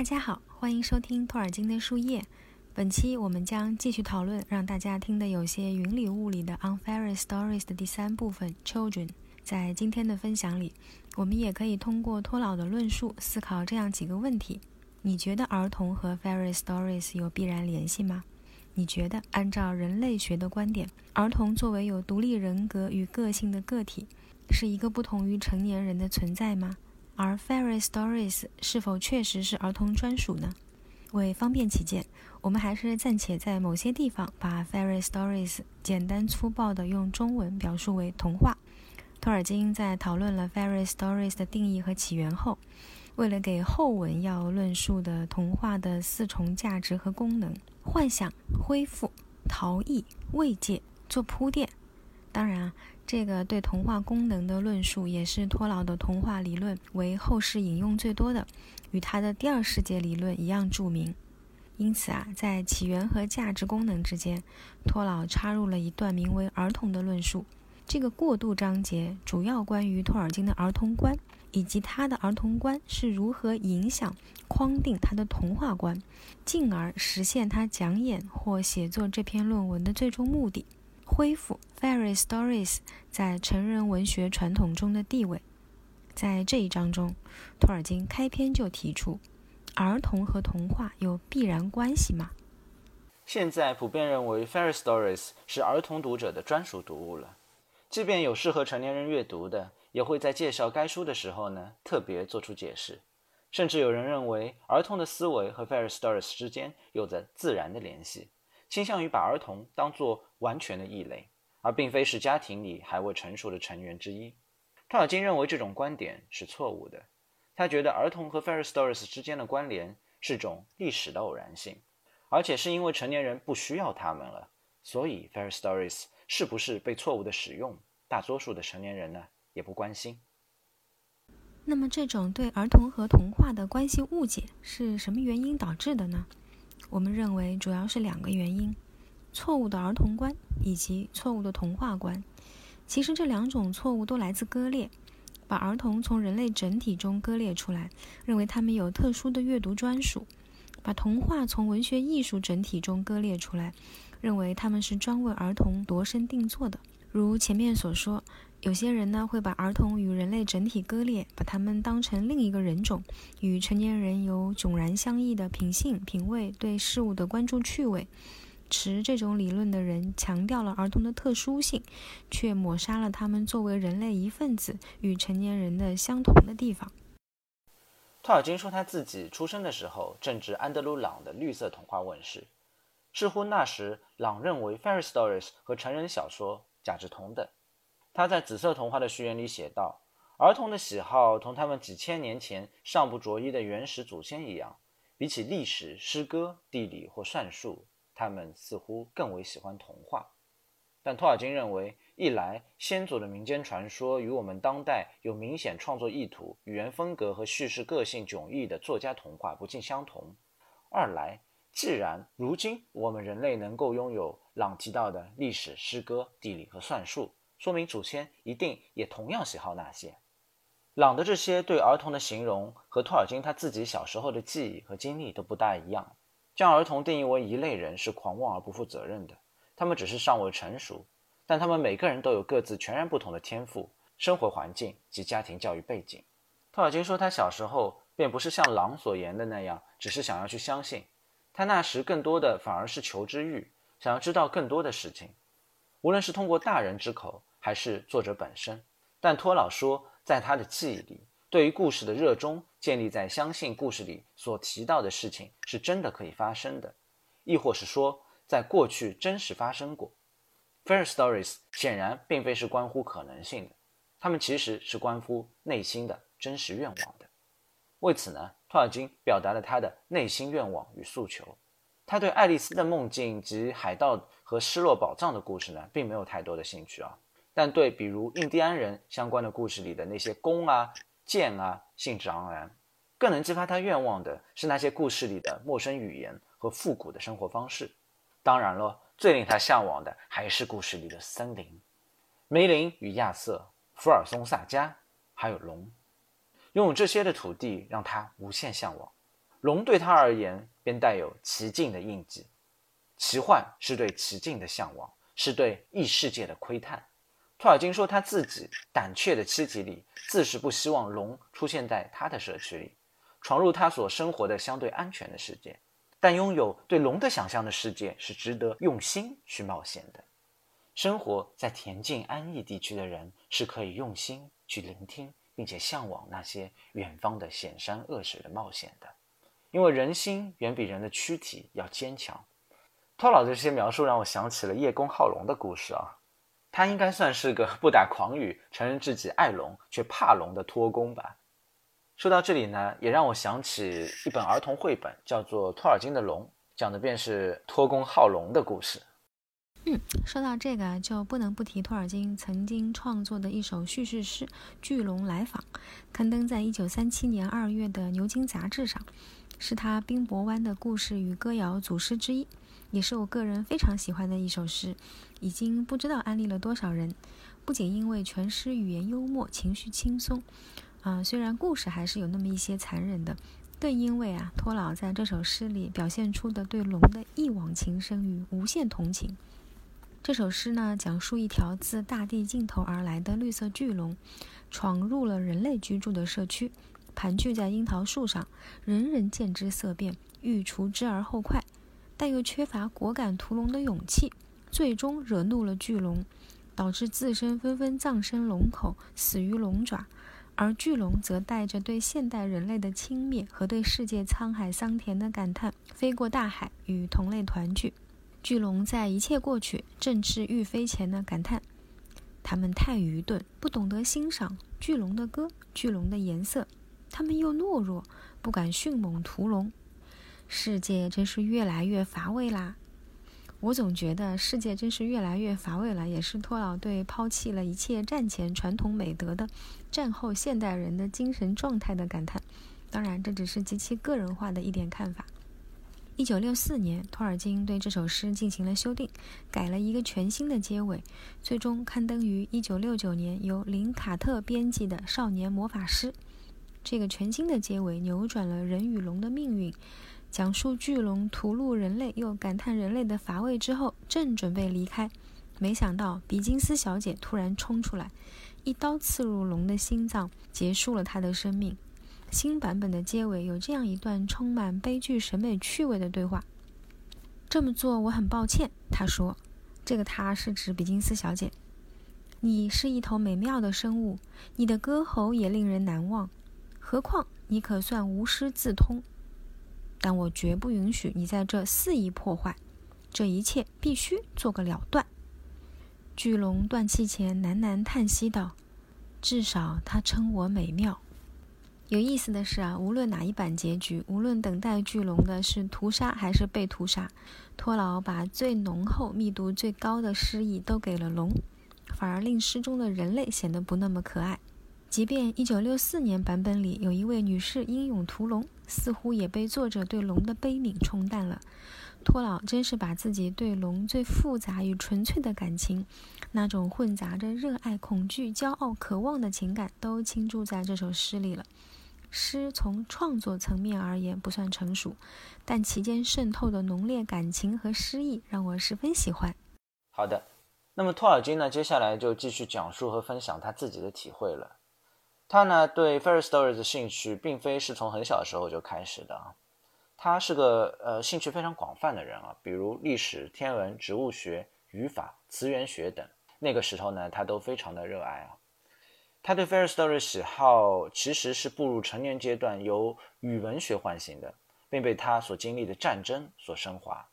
大家好，欢迎收听托尔金的树叶。本期我们将继续讨论让大家听得有些云里雾里的《On Fairy Stories》的第三部分《Children》。在今天的分享里，我们也可以通过托老的论述思考这样几个问题：你觉得儿童和 Fairy Stories 有必然联系吗？你觉得按照人类学的观点，儿童作为有独立人格与个性的个体，是一个不同于成年人的存在吗？而 Fairy Stories 是否确实是儿童专属呢？为方便起见，我们还是暂且在某些地方把 Fairy Stories 简单粗暴地用中文表述为童话。托尔金在讨论了 Fairy Stories 的定义和起源后，为了给后文要论述的童话的四重价值和功能——幻想、恢复、逃逸、慰藉——做铺垫。当然啊。这个对童话功能的论述，也是托老的童话理论为后世引用最多的，与他的第二世界理论一样著名。因此啊，在起源和价值功能之间，托老插入了一段名为“儿童”的论述。这个过渡章节主要关于托尔金的儿童观，以及他的儿童观是如何影响、框定他的童话观，进而实现他讲演或写作这篇论文的最终目的。恢复 fairy stories 在成人文学传统中的地位。在这一章中，托尔金开篇就提出：儿童和童话有必然关系吗？现在普遍认为 fairy stories 是儿童读者的专属读物了。即便有适合成年人阅读的，也会在介绍该书的时候呢，特别做出解释。甚至有人认为，儿童的思维和 fairy stories 之间有着自然的联系。倾向于把儿童当作完全的异类，而并非是家庭里还未成熟的成员之一。托尔金认为这种观点是错误的。他觉得儿童和 fairy stories 之间的关联是种历史的偶然性，而且是因为成年人不需要他们了，所以 fairy stories 是不是被错误的使用，大多数的成年人呢也不关心。那么，这种对儿童和童话的关系误解是什么原因导致的呢？我们认为主要是两个原因：错误的儿童观以及错误的童话观。其实这两种错误都来自割裂，把儿童从人类整体中割裂出来，认为他们有特殊的阅读专属；把童话从文学艺术整体中割裂出来，认为他们是专为儿童度身定做的。如前面所说。有些人呢会把儿童与人类整体割裂，把他们当成另一个人种，与成年人有迥然相异的品性、品味、对事物的关注趣味。持这种理论的人强调了儿童的特殊性，却抹杀了他们作为人类一份子与成年人的相同的地方。托尔金说，他自己出生的时候正值安德鲁·朗的绿色童话问世，似乎那时朗认为 fairy stories 和成人小说价值同等。他在《紫色童话》的序言里写道：“儿童的喜好同他们几千年前尚不着衣的原始祖先一样，比起历史、诗歌、地理或算术，他们似乎更为喜欢童话。”但托尔金认为，一来先祖的民间传说与我们当代有明显创作意图、语言风格和叙事个性迥异的作家童话不尽相同；二来，既然如今我们人类能够拥有朗提到的历史、诗歌、地理和算术，说明祖先一定也同样喜好那些。朗的这些对儿童的形容和托尔金他自己小时候的记忆和经历都不大一样。将儿童定义为一类人是狂妄而不负责任的。他们只是尚未成熟，但他们每个人都有各自全然不同的天赋、生活环境及家庭教育背景。托尔金说，他小时候便不是像朗所言的那样，只是想要去相信。他那时更多的反而是求知欲，想要知道更多的事情，无论是通过大人之口。还是作者本身，但托老说，在他的记忆里，对于故事的热衷建立在相信故事里所提到的事情是真的可以发生的，亦或是说在过去真实发生过。Fair stories 显然并非是关乎可能性的，他们其实是关乎内心的真实愿望的。为此呢，托尔金表达了他的内心愿望与诉求。他对爱丽丝的梦境及海盗和失落宝藏的故事呢，并没有太多的兴趣啊。但对比如印第安人相关的故事里的那些弓啊、箭啊，兴致盎然。更能激发他愿望的是那些故事里的陌生语言和复古的生活方式。当然了，最令他向往的还是故事里的森林，梅林与亚瑟、福尔松萨加，还有龙。拥有这些的土地让他无限向往。龙对他而言便带有奇境的印记。奇幻是对奇境的向往，是对异世界的窥探。托尔金说，他自己胆怯的躯体里，自是不希望龙出现在他的社区里，闯入他所生活的相对安全的世界。但拥有对龙的想象的世界，是值得用心去冒险的。生活在恬静安逸地区的人，是可以用心去聆听，并且向往那些远方的险山恶水的冒险的。因为人心远比人的躯体要坚强。托老的这些描述让我想起了叶公好龙的故事啊，他应该算是个 不打诳语、承认自己爱龙却怕龙的托工吧。说到这里呢，也让我想起一本儿童绘本，叫做《托尔金的龙》，讲的便是托工好龙的故事。嗯，说到这个，就不能不提托尔金曾经创作的一首叙事诗《巨龙来访》，刊登在一九三七年二月的《牛津》杂志上，是他冰泊湾的故事与歌谣组诗之一。也是我个人非常喜欢的一首诗，已经不知道安利了多少人。不仅因为全诗语言幽默、情绪轻松，啊，虽然故事还是有那么一些残忍的，更因为啊，托老在这首诗里表现出的对龙的一往情深与无限同情。这首诗呢，讲述一条自大地尽头而来的绿色巨龙，闯入了人类居住的社区，盘踞在樱桃树上，人人见之色变，欲除之而后快。但又缺乏果敢屠龙的勇气，最终惹怒了巨龙，导致自身纷纷葬身龙口，死于龙爪。而巨龙则带着对现代人类的轻蔑和对世界沧海桑田的感叹，飞过大海，与同类团聚。巨龙在一切过去、振翅欲飞前的感叹：他们太愚钝，不懂得欣赏巨龙的歌、巨龙的颜色；他们又懦弱，不敢迅猛屠龙。世界真是越来越乏味啦！我总觉得世界真是越来越乏味了，也是托老对抛弃了一切战前传统美德的战后现代人的精神状态的感叹。当然，这只是极其个人化的一点看法。一九六四年，托尔金对这首诗进行了修订，改了一个全新的结尾，最终刊登于一九六九年由林卡特编辑的《少年魔法师》。这个全新的结尾扭转了人与龙的命运。讲述巨龙屠戮人类，又感叹人类的乏味之后，正准备离开，没想到比金斯小姐突然冲出来，一刀刺入龙的心脏，结束了他的生命。新版本的结尾有这样一段充满悲剧审美趣味的对话：“这么做我很抱歉。”他说，“这个他是指比金斯小姐。你是一头美妙的生物，你的歌喉也令人难忘，何况你可算无师自通。”但我绝不允许你在这肆意破坏，这一切必须做个了断。巨龙断气前喃喃叹息道：“至少他称我美妙。”有意思的是啊，无论哪一版结局，无论等待巨龙的是屠杀还是被屠杀，托老把最浓厚、密度最高的诗意都给了龙，反而令诗中的人类显得不那么可爱。即便1964年版本里有一位女士英勇屠龙，似乎也被作者对龙的悲悯冲淡了。托老真是把自己对龙最复杂与纯粹的感情，那种混杂着热爱、恐惧、骄傲、渴望的情感，都倾注在这首诗里了。诗从创作层面而言不算成熟，但其间渗透的浓烈感情和诗意让我十分喜欢。好的，那么托尔金呢？接下来就继续讲述和分享他自己的体会了。他呢对 fairy stories 的兴趣，并非是从很小的时候就开始的啊。他是个呃兴趣非常广泛的人啊，比如历史、天文、植物学、语法、词源学等。那个时候呢，他都非常的热爱啊。他对 fairy story 喜好其实是步入成年阶段由语文学唤醒的，并被他所经历的战争所升华。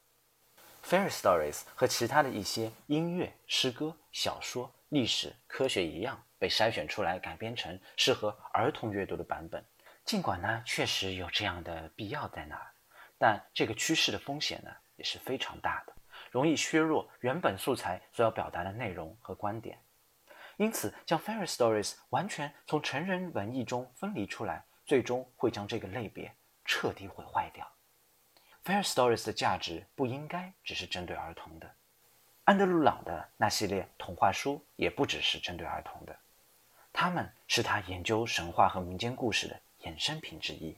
fairy stories 和其他的一些音乐、诗歌、小说、历史、科学一样。被筛选出来改编成适合儿童阅读的版本，尽管呢确实有这样的必要在那儿，但这个趋势的风险呢也是非常大的，容易削弱原本素材所要表达的内容和观点。因此，将 fairy stories 完全从成人文艺中分离出来，最终会将这个类别彻底毁坏掉。fairy stories 的价值不应该只是针对儿童的，安德鲁·朗的那系列童话书也不只是针对儿童的。他们是他研究神话和民间故事的衍生品之一。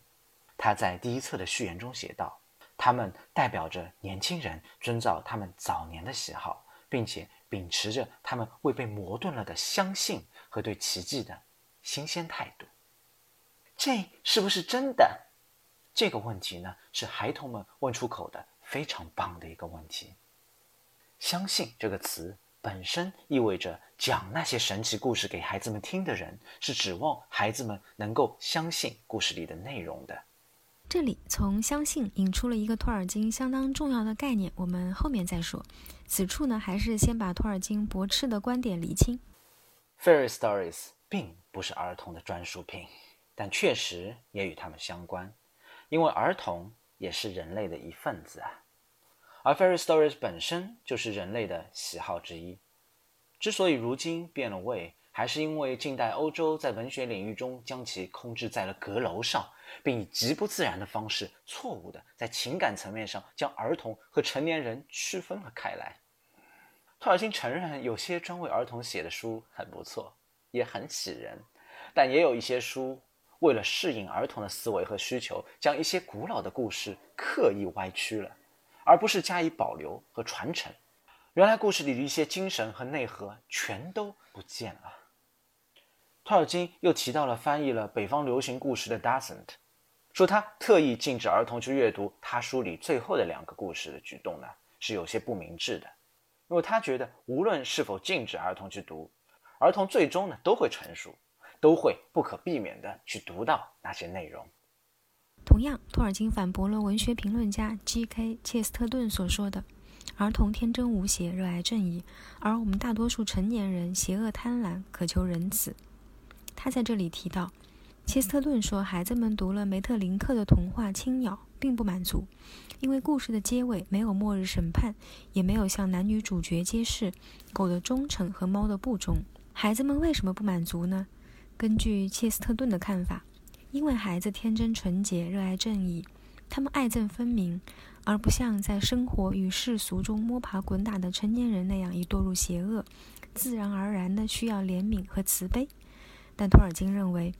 他在第一册的序言中写道：“他们代表着年轻人遵照他们早年的喜好，并且秉持着他们未被磨钝了的相信和对奇迹的新鲜态度。”这是不是真的？这个问题呢，是孩童们问出口的非常棒的一个问题。相信这个词本身意味着讲那些神奇故事给孩子们听的人，是指望孩子们能够相信故事里的内容的。这里从相信引出了一个托尔金相当重要的概念，我们后面再说。此处呢，还是先把托尔金驳斥的观点理清。Fairy stories 并不是儿童的专属品，但确实也与他们相关。因为儿童也是人类的一份子啊，而 fairy stories 本身就是人类的喜好之一。之所以如今变了味，还是因为近代欧洲在文学领域中将其控制在了阁楼上，并以极不自然的方式，错误的在情感层面上将儿童和成年人区分了开来。托尔金承认有些专为儿童写的书很不错，也很喜人，但也有一些书。为了适应儿童的思维和需求，将一些古老的故事刻意歪曲了，而不是加以保留和传承。原来故事里的一些精神和内核全都不见了。托尔金又提到了翻译了北方流行故事的 Dasent，说他特意禁止儿童去阅读他书里最后的两个故事的举动呢，是有些不明智的，因为他觉得无论是否禁止儿童去读，儿童最终呢都会成熟。都会不可避免地去读到那些内容。同样，托尔金反驳了文学评论家 G.K. 切斯特顿所说的：“儿童天真无邪，热爱正义，而我们大多数成年人邪恶贪婪，渴求仁慈。”他在这里提到，切斯特顿说，孩子们读了梅特林克的童话《青鸟》并不满足，因为故事的结尾没有末日审判，也没有向男女主角揭示狗的忠诚和猫的不忠。孩子们为什么不满足呢？根据切斯特顿的看法，因为孩子天真纯洁、热爱正义，他们爱憎分明，而不像在生活与世俗中摸爬滚打的成年人那样已堕入邪恶，自然而然地需要怜悯和慈悲。但托尔金认为，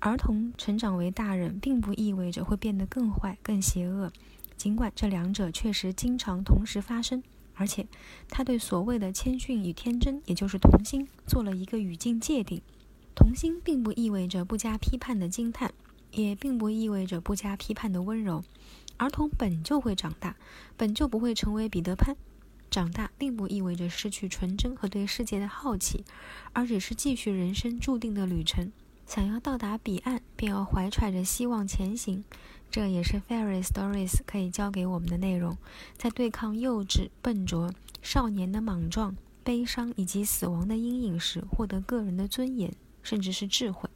儿童成长为大人，并不意味着会变得更坏、更邪恶，尽管这两者确实经常同时发生。而且，他对所谓的谦逊与天真，也就是童心，做了一个语境界定。童心并不意味着不加批判的惊叹，也并不意味着不加批判的温柔。儿童本就会长大，本就不会成为彼得潘。长大并不意味着失去纯真和对世界的好奇，而只是继续人生注定的旅程。想要到达彼岸，便要怀揣着希望前行。这也是 Fairy Stories 可以教给我们的内容：在对抗幼稚、笨拙、少年的莽撞、悲伤以及死亡的阴影时，获得个人的尊严。甚至是智慧。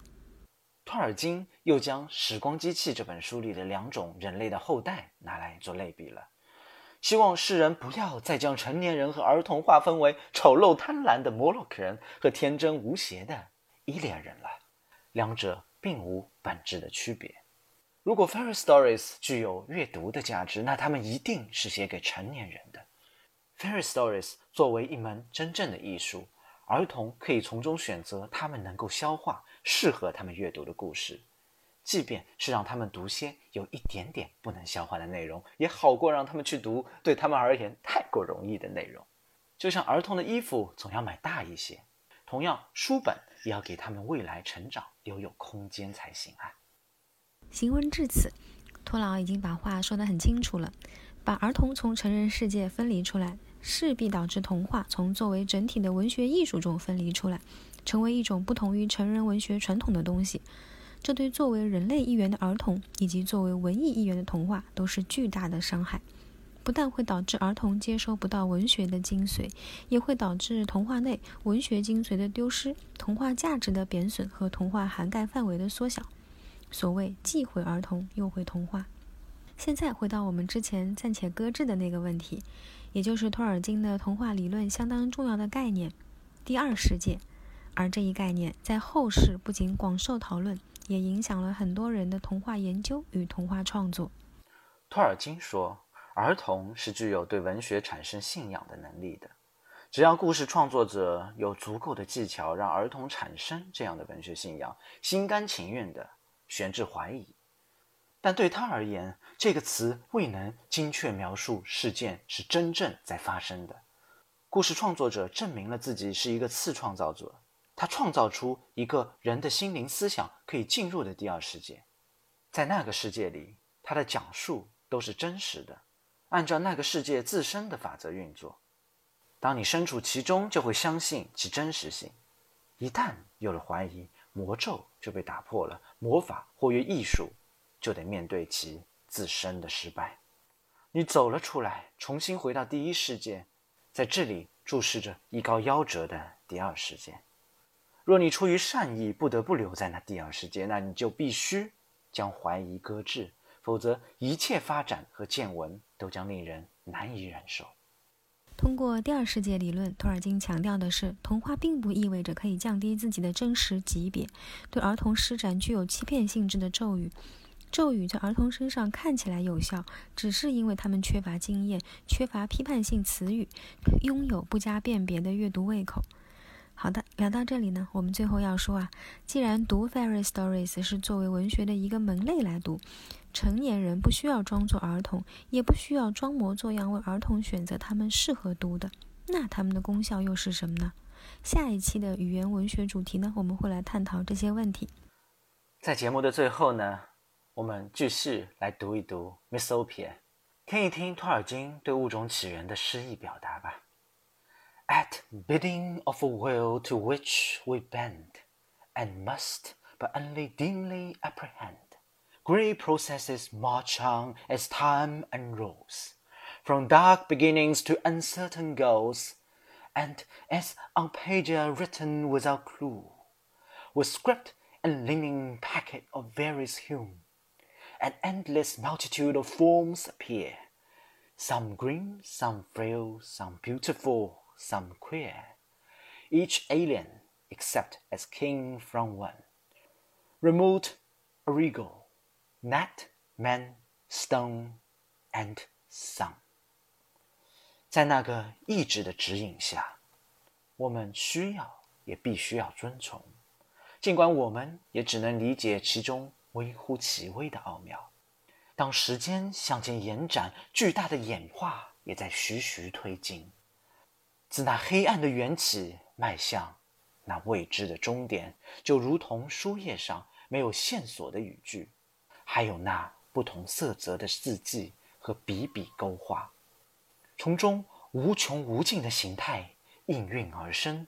托尔金又将《时光机器》这本书里的两种人类的后代拿来做类比了，希望世人不要再将成年人和儿童划分为丑陋贪婪的摩洛克人和天真无邪的伊莲人了，两者并无本质的区别。如果 Fairy Stories 具有阅读的价值，那他们一定是写给成年人的。Fairy Stories 作为一门真正的艺术。儿童可以从中选择他们能够消化、适合他们阅读的故事，即便是让他们读些有一点点不能消化的内容，也好过让他们去读对他们而言太过容易的内容。就像儿童的衣服总要买大一些，同样书本也要给他们未来成长留有空间才行啊。行文至此，托老已经把话说得很清楚了，把儿童从成人世界分离出来。势必导致童话从作为整体的文学艺术中分离出来，成为一种不同于成人文学传统的东西。这对作为人类一员的儿童以及作为文艺一员的童话都是巨大的伤害。不但会导致儿童接收不到文学的精髓，也会导致童话内文学精髓的丢失、童话价值的贬损和童话涵盖范围的缩小。所谓既毁儿童又毁童话。现在回到我们之前暂且搁置的那个问题。也就是托尔金的童话理论相当重要的概念——第二世界，而这一概念在后世不仅广受讨论，也影响了很多人的童话研究与童话创作。托尔金说：“儿童是具有对文学产生信仰的能力的，只要故事创作者有足够的技巧，让儿童产生这样的文学信仰，心甘情愿地悬置怀疑。”但对他而言，这个词未能精确描述事件是真正在发生的。故事创作者证明了自己是一个次创造者，他创造出一个人的心灵思想可以进入的第二世界，在那个世界里，他的讲述都是真实的，按照那个世界自身的法则运作。当你身处其中，就会相信其真实性。一旦有了怀疑，魔咒就被打破了，魔法或曰艺术就得面对其自身的失败。你走了出来，重新回到第一世界。在这里注视着一高夭折的第二世界。若你出于善意不得不留在那第二世界，那你就必须将怀疑搁置，否则一切发展和见闻都将令人难以忍受。通过第二世界理论，托尔金强调的是，童话并不意味着可以降低自己的真实级别，对儿童施展具有欺骗性质的咒语。咒语在儿童身上看起来有效，只是因为他们缺乏经验，缺乏批判性词语，拥有不加辨别的阅读胃口。好的，聊到这里呢，我们最后要说啊，既然读 fairy stories 是作为文学的一个门类来读，成年人不需要装作儿童，也不需要装模作样为儿童选择他们适合读的，那他们的功效又是什么呢？下一期的语言文学主题呢，我们会来探讨这些问题。在节目的最后呢。我们继续来读一读《Mythopia》，听一听托尔金对物种起源的诗意表达吧。At bidding of a will to which we bend, and must but only dimly apprehend, great processes march on as time unrolls, from dark beginnings to uncertain goals, and as on pages written without clue, with script and linen packet of various hue an endless multitude of forms appear, some green, some frail, some beautiful, some queer, each alien except as king from one. Remote, regal, gnat, man, stone, and sun。在那个意志的指引下，我们需要也必须要遵从，尽管我们也只能理解其中 微乎其微的奥妙。当时间向前延展，巨大的演化也在徐徐推进。自那黑暗的缘起，迈向那未知的终点，就如同书页上没有线索的语句，还有那不同色泽的字迹和笔笔勾画，从中无穷无尽的形态应运而生，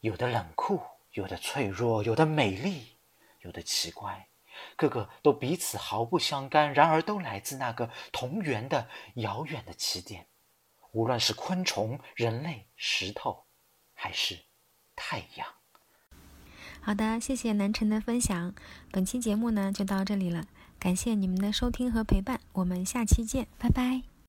有的冷酷，有的脆弱，有的美丽，有的奇怪。个个都彼此毫不相干，然而都来自那个同源的遥远的起点。无论是昆虫、人类、石头，还是太阳。好的，谢谢南辰的分享。本期节目呢就到这里了，感谢你们的收听和陪伴，我们下期见，拜拜。